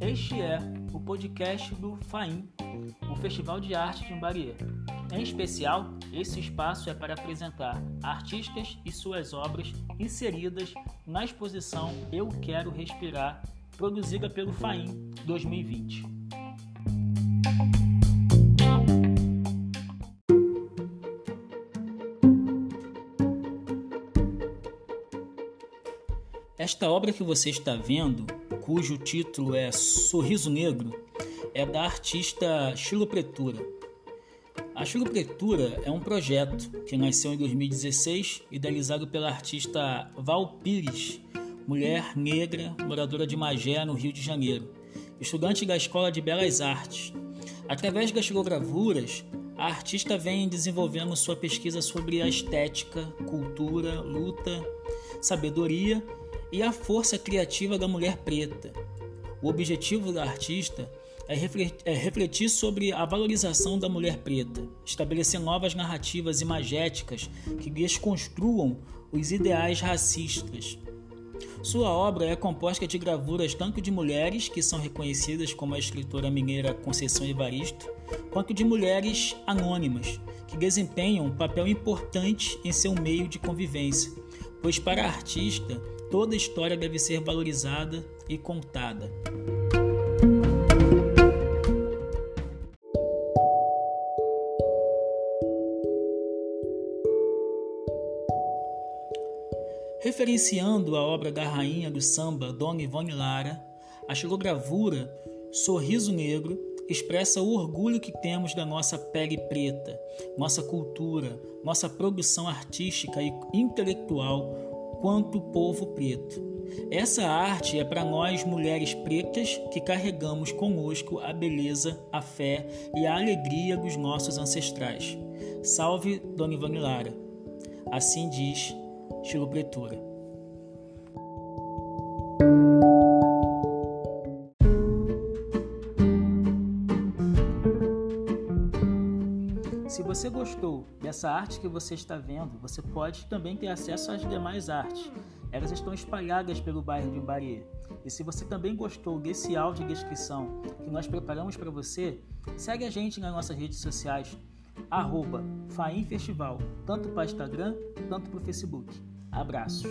Este é o podcast do FAIM, o Festival de Arte de Imbaria. Em especial, esse espaço é para apresentar artistas e suas obras inseridas na exposição Eu Quero Respirar, produzida pelo FAIM 2020. Esta obra que você está vendo, cujo título é Sorriso Negro, é da artista Chilo Pretura. A Chilo Pretura é um projeto que nasceu em 2016, idealizado pela artista Val Pires, mulher negra, moradora de Magé, no Rio de Janeiro, estudante da Escola de Belas Artes. Através das xilogravuras, a artista vem desenvolvendo sua pesquisa sobre a estética, cultura, luta, sabedoria e a força criativa da mulher preta. O objetivo da artista é, é refletir sobre a valorização da mulher preta, estabelecer novas narrativas imagéticas que desconstruam os ideais racistas. Sua obra é composta de gravuras tanto de mulheres, que são reconhecidas como a escritora mineira Conceição Evaristo, quanto de mulheres anônimas, que desempenham um papel importante em seu meio de convivência, pois para a artista Toda história deve ser valorizada e contada. Referenciando a obra da rainha do samba Dona Ivone Lara, a xilogravura Sorriso Negro expressa o orgulho que temos da nossa pele preta, nossa cultura, nossa produção artística e intelectual quanto povo preto. Essa arte é para nós mulheres pretas que carregamos conosco a beleza, a fé e a alegria dos nossos ancestrais. Salve Dona Ivone Lara. Assim diz Chilo Pretura. Se você gostou dessa arte que você está vendo, você pode também ter acesso às demais artes. Elas estão espalhadas pelo bairro de Imbarie. E se você também gostou desse áudio de descrição que nós preparamos para você, segue a gente nas nossas redes sociais, arroba Festival, tanto para Instagram quanto para o Facebook. Abraços!